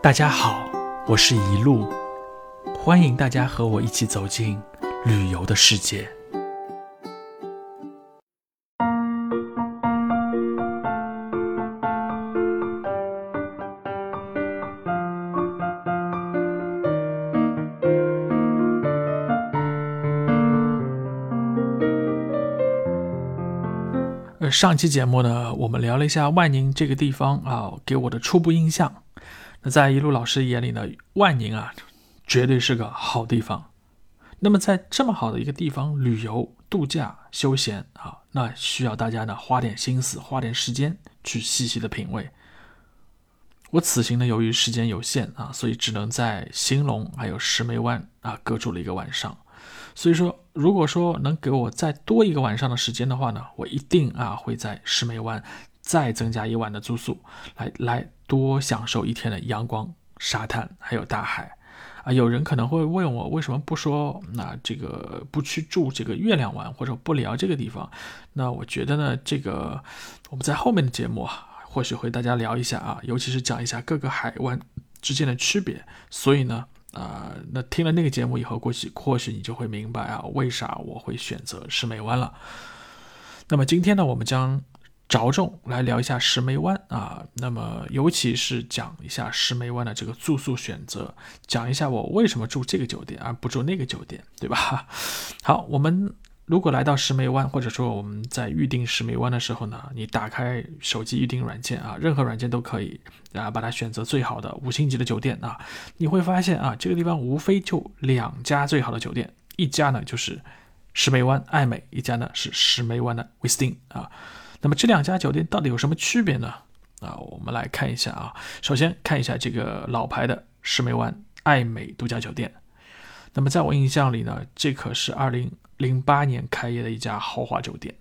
大家好，我是一路，欢迎大家和我一起走进旅游的世界。呃，上期节目呢，我们聊了一下万宁这个地方啊，给我的初步印象。那在一路老师眼里呢，万宁啊，绝对是个好地方。那么在这么好的一个地方旅游、度假、休闲啊，那需要大家呢花点心思、花点时间去细细的品味。我此行呢，由于时间有限啊，所以只能在兴隆还有石梅湾啊各住了一个晚上。所以说，如果说能给我再多一个晚上的时间的话呢，我一定啊会在石梅湾再增加一晚的住宿，来来多享受一天的阳光、沙滩还有大海。啊，有人可能会问我，为什么不说那这个不去住这个月亮湾，或者不聊这个地方？那我觉得呢，这个我们在后面的节目啊，或许会大家聊一下啊，尤其是讲一下各个海湾之间的区别。所以呢。啊，那听了那个节目以后，过去或许你就会明白啊，为啥我会选择石梅湾了。那么今天呢，我们将着重来聊一下石梅湾啊，那么尤其是讲一下石梅湾的这个住宿选择，讲一下我为什么住这个酒店而不住那个酒店，对吧？好，我们。如果来到石梅湾，或者说我们在预定石梅湾的时候呢，你打开手机预订软件啊，任何软件都可以啊，把它选择最好的五星级的酒店啊，你会发现啊，这个地方无非就两家最好的酒店，一家呢就是石梅湾爱美，一家呢是石梅湾的威斯汀啊。那么这两家酒店到底有什么区别呢？啊，我们来看一下啊，首先看一下这个老牌的石梅湾爱美度假酒店。那么在我印象里呢，这可是二零。零八年开业的一家豪华酒店，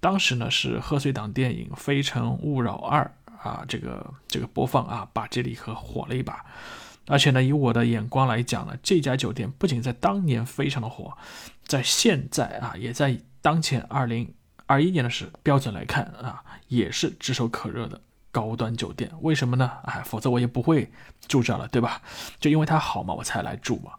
当时呢是贺岁档电影《非诚勿扰二》啊，这个这个播放啊，把这里可火了一把。而且呢，以我的眼光来讲呢，这家酒店不仅在当年非常的火，在现在啊，也在当前二零二一年的是标准来看啊，也是炙手可热的高端酒店。为什么呢？哎，否则我也不会住这了，对吧？就因为它好嘛，我才来住嘛。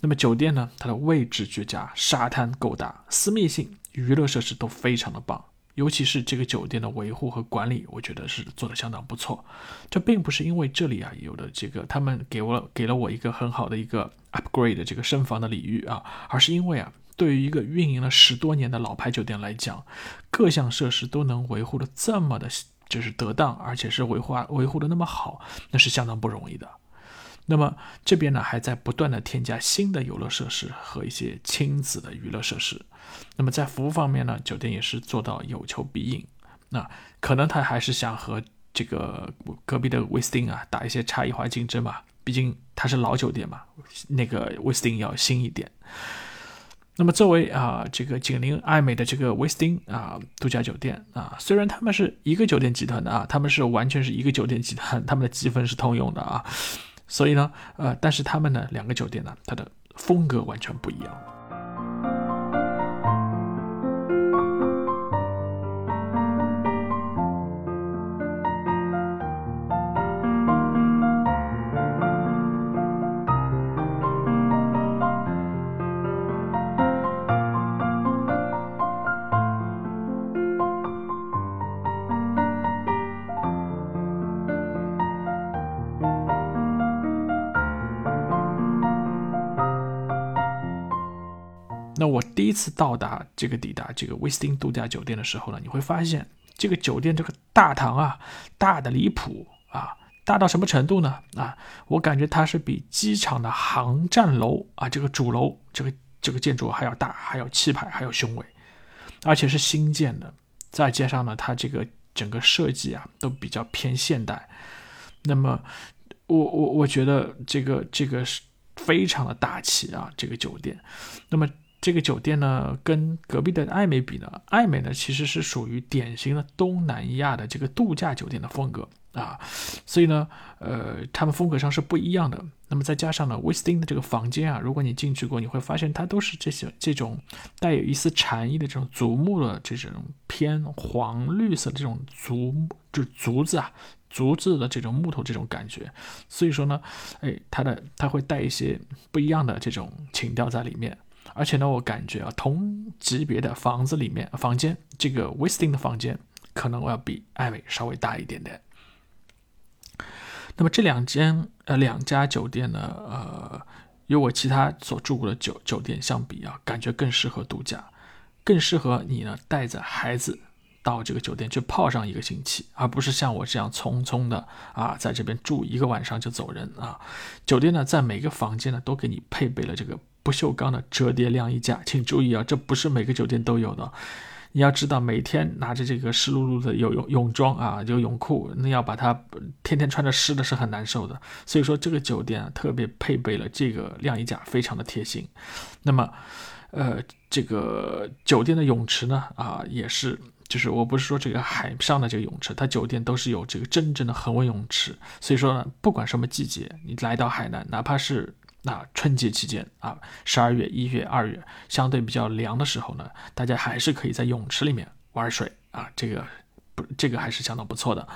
那么酒店呢？它的位置绝佳，沙滩够大，私密性、娱乐设施都非常的棒。尤其是这个酒店的维护和管理，我觉得是做的相当不错。这并不是因为这里啊有的这个他们给我给了我一个很好的一个 upgrade 的这个升房的礼遇啊，而是因为啊，对于一个运营了十多年的老牌酒店来讲，各项设施都能维护的这么的，就是得当，而且是维护维护的那么好，那是相当不容易的。那么这边呢，还在不断的添加新的游乐设施和一些亲子的娱乐设施。那么在服务方面呢，酒店也是做到有求必应。那可能他还是想和这个隔壁的威斯汀啊打一些差异化竞争嘛，毕竟它是老酒店嘛，那个威斯汀要新一点。那么作为啊这个紧邻爱美的这个威斯汀啊度假酒店啊，虽然他们是一个酒店集团的啊，他们是完全是一个酒店集团，他们的积分是通用的啊。所以呢，呃，但是他们呢，两个酒店呢，它的风格完全不一样。那我第一次到达这个抵达这个威斯汀度假酒店的时候呢，你会发现这个酒店这个大堂啊，大的离谱啊，大到什么程度呢？啊，我感觉它是比机场的航站楼啊，这个主楼这个这个建筑还要大，还要气派，还要雄伟，而且是新建的。再加上呢，它这个整个设计啊，都比较偏现代。那么，我我我觉得这个这个是非常的大气啊，这个酒店。那么。这个酒店呢，跟隔壁的艾美比呢，艾美呢其实是属于典型的东南亚的这个度假酒店的风格啊，所以呢，呃，他们风格上是不一样的。那么再加上呢，威斯汀的这个房间啊，如果你进去过，你会发现它都是这些这种带有一丝禅意的这种竹木的这种偏黄绿色的这种竹就竹子啊，竹子的这种木头这种感觉。所以说呢，哎，它的它会带一些不一样的这种情调在里面。而且呢，我感觉啊，同级别的房子里面，房间这个威斯汀的房间可能我要比艾美稍微大一点点。那么这两间呃两家酒店呢，呃，与我其他所住过的酒酒店相比啊，感觉更适合度假，更适合你呢带着孩子到这个酒店去泡上一个星期，而不是像我这样匆匆的啊在这边住一个晚上就走人啊。酒店呢，在每个房间呢都给你配备了这个。不锈钢的折叠晾衣架，请注意啊，这不是每个酒店都有的。你要知道，每天拿着这个湿漉漉的泳泳泳装啊，这个泳裤，那要把它天天穿着湿的是很难受的。所以说，这个酒店啊，特别配备了这个晾衣架，非常的贴心。那么，呃，这个酒店的泳池呢，啊，也是，就是我不是说这个海上的这个泳池，它酒店都是有这个真正的恒温泳池。所以说呢，不管什么季节，你来到海南，哪怕是那春节期间啊，十二月、一月、二月相对比较凉的时候呢，大家还是可以在泳池里面玩水啊，这个不，这个还是相当不错的。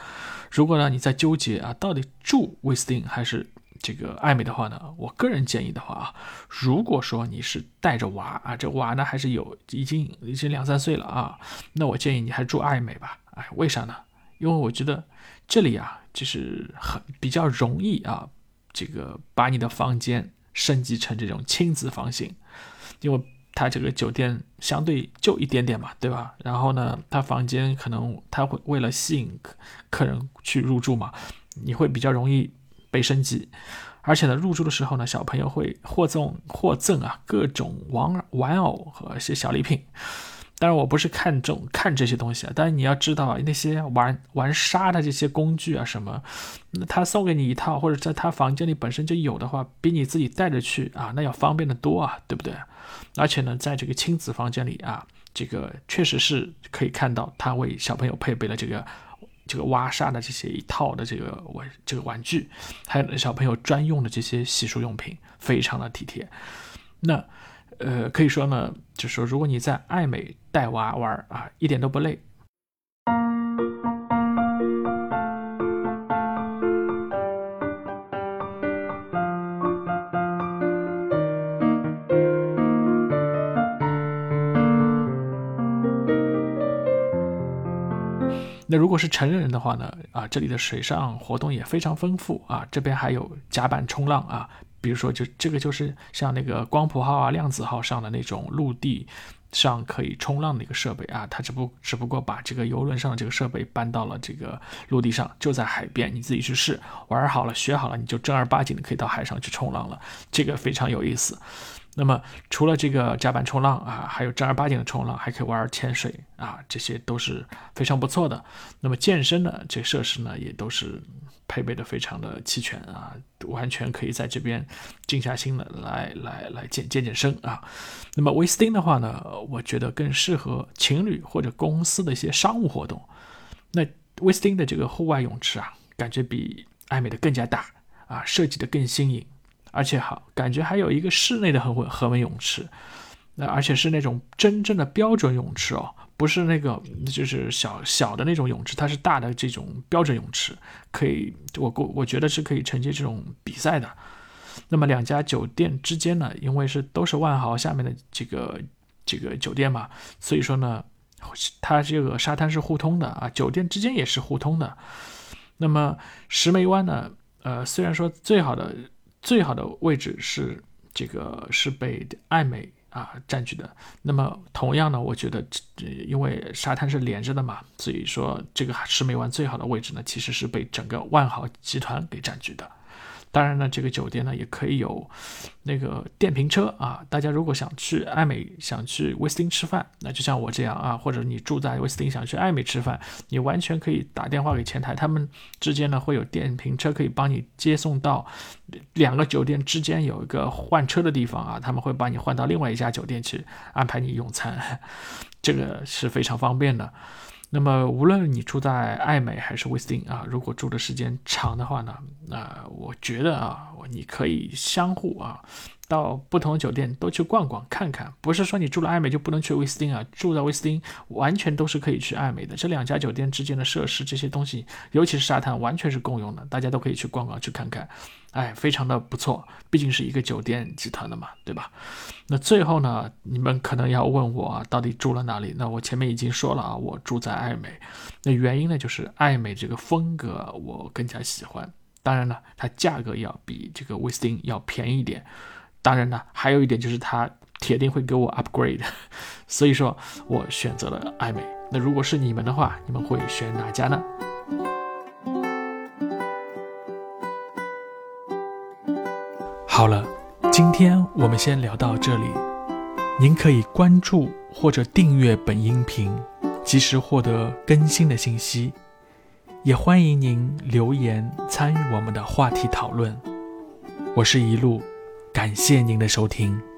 如果呢你在纠结啊，到底住威斯汀还是这个艾美的话呢，我个人建议的话啊，如果说你是带着娃啊，这娃呢还是有已经已经两三岁了啊，那我建议你还住艾美吧。哎，为啥呢？因为我觉得这里啊，就是很比较容易啊。这个把你的房间升级成这种亲子房型，因为它这个酒店相对就一点点嘛，对吧？然后呢，它房间可能它会为了吸引客客人去入住嘛，你会比较容易被升级，而且呢，入住的时候呢，小朋友会获赠获赠啊各种玩玩偶和一些小礼品。当然，我不是看重看这些东西啊。但是你要知道，那些玩玩沙的这些工具啊，什么，他送给你一套，或者在他房间里本身就有的话，比你自己带着去啊，那要方便的多啊，对不对？而且呢，在这个亲子房间里啊，这个确实是可以看到他为小朋友配备了这个这个挖沙的这些一套的这个玩这个玩具，还有小朋友专用的这些洗漱用品，非常的体贴。那。呃，可以说呢，就是说，如果你在爱美带娃玩啊，一点都不累。那如果是成人的话呢，啊，这里的水上活动也非常丰富啊，这边还有甲板冲浪啊。比如说，就这个就是像那个光谱号啊、量子号上的那种陆地上可以冲浪的一个设备啊，它只不只不过把这个游轮上的这个设备搬到了这个陆地上，就在海边，你自己去试，玩好了、学好了，你就正儿八经的可以到海上去冲浪了，这个非常有意思。那么除了这个甲板冲浪啊，还有正儿八经的冲浪，还可以玩潜水啊，这些都是非常不错的。那么健身呢，这设施呢也都是配备的非常的齐全啊，完全可以在这边静下心的来来来健健健身啊。那么威斯汀的话呢，我觉得更适合情侣或者公司的一些商务活动。那威斯汀的这个户外泳池啊，感觉比艾美的更加大啊，设计的更新颖。而且好，感觉还有一个室内的恒温恒温泳池，那而且是那种真正的标准泳池哦，不是那个就是小小的那种泳池，它是大的这种标准泳池，可以我我我觉得是可以承接这种比赛的。那么两家酒店之间呢，因为是都是万豪下面的这个这个酒店嘛，所以说呢，它这个沙滩是互通的啊，酒店之间也是互通的。那么石梅湾呢，呃，虽然说最好的。最好的位置是这个是被爱美啊占据的。那么同样呢，我觉得因为沙滩是连着的嘛，所以说这个石梅湾最好的位置呢，其实是被整个万豪集团给占据的。当然呢，这个酒店呢也可以有那个电瓶车啊。大家如果想去爱美，想去威斯汀吃饭，那就像我这样啊，或者你住在威斯汀想去爱美吃饭，你完全可以打电话给前台，他们之间呢会有电瓶车可以帮你接送到两个酒店之间有一个换车的地方啊，他们会把你换到另外一家酒店去安排你用餐，这个是非常方便的。那么，无论你住在艾美还是威斯汀啊，如果住的时间长的话呢，那我觉得啊，你可以相互啊。到不同的酒店都去逛逛看看，不是说你住了爱美就不能去威斯汀啊，住在威斯汀完全都是可以去爱美的。这两家酒店之间的设施这些东西，尤其是沙滩，完全是共用的，大家都可以去逛逛去看看，哎，非常的不错。毕竟是一个酒店集团的嘛，对吧？那最后呢，你们可能要问我啊，到底住了哪里？那我前面已经说了啊，我住在爱美。那原因呢，就是爱美这个风格我更加喜欢，当然了，它价格要比这个威斯汀要便宜一点。当然呢，还有一点就是它铁定会给我 upgrade，所以说我选择了爱美。那如果是你们的话，你们会选哪家呢？好了，今天我们先聊到这里。您可以关注或者订阅本音频，及时获得更新的信息。也欢迎您留言参与我们的话题讨论。我是一路。感谢您的收听。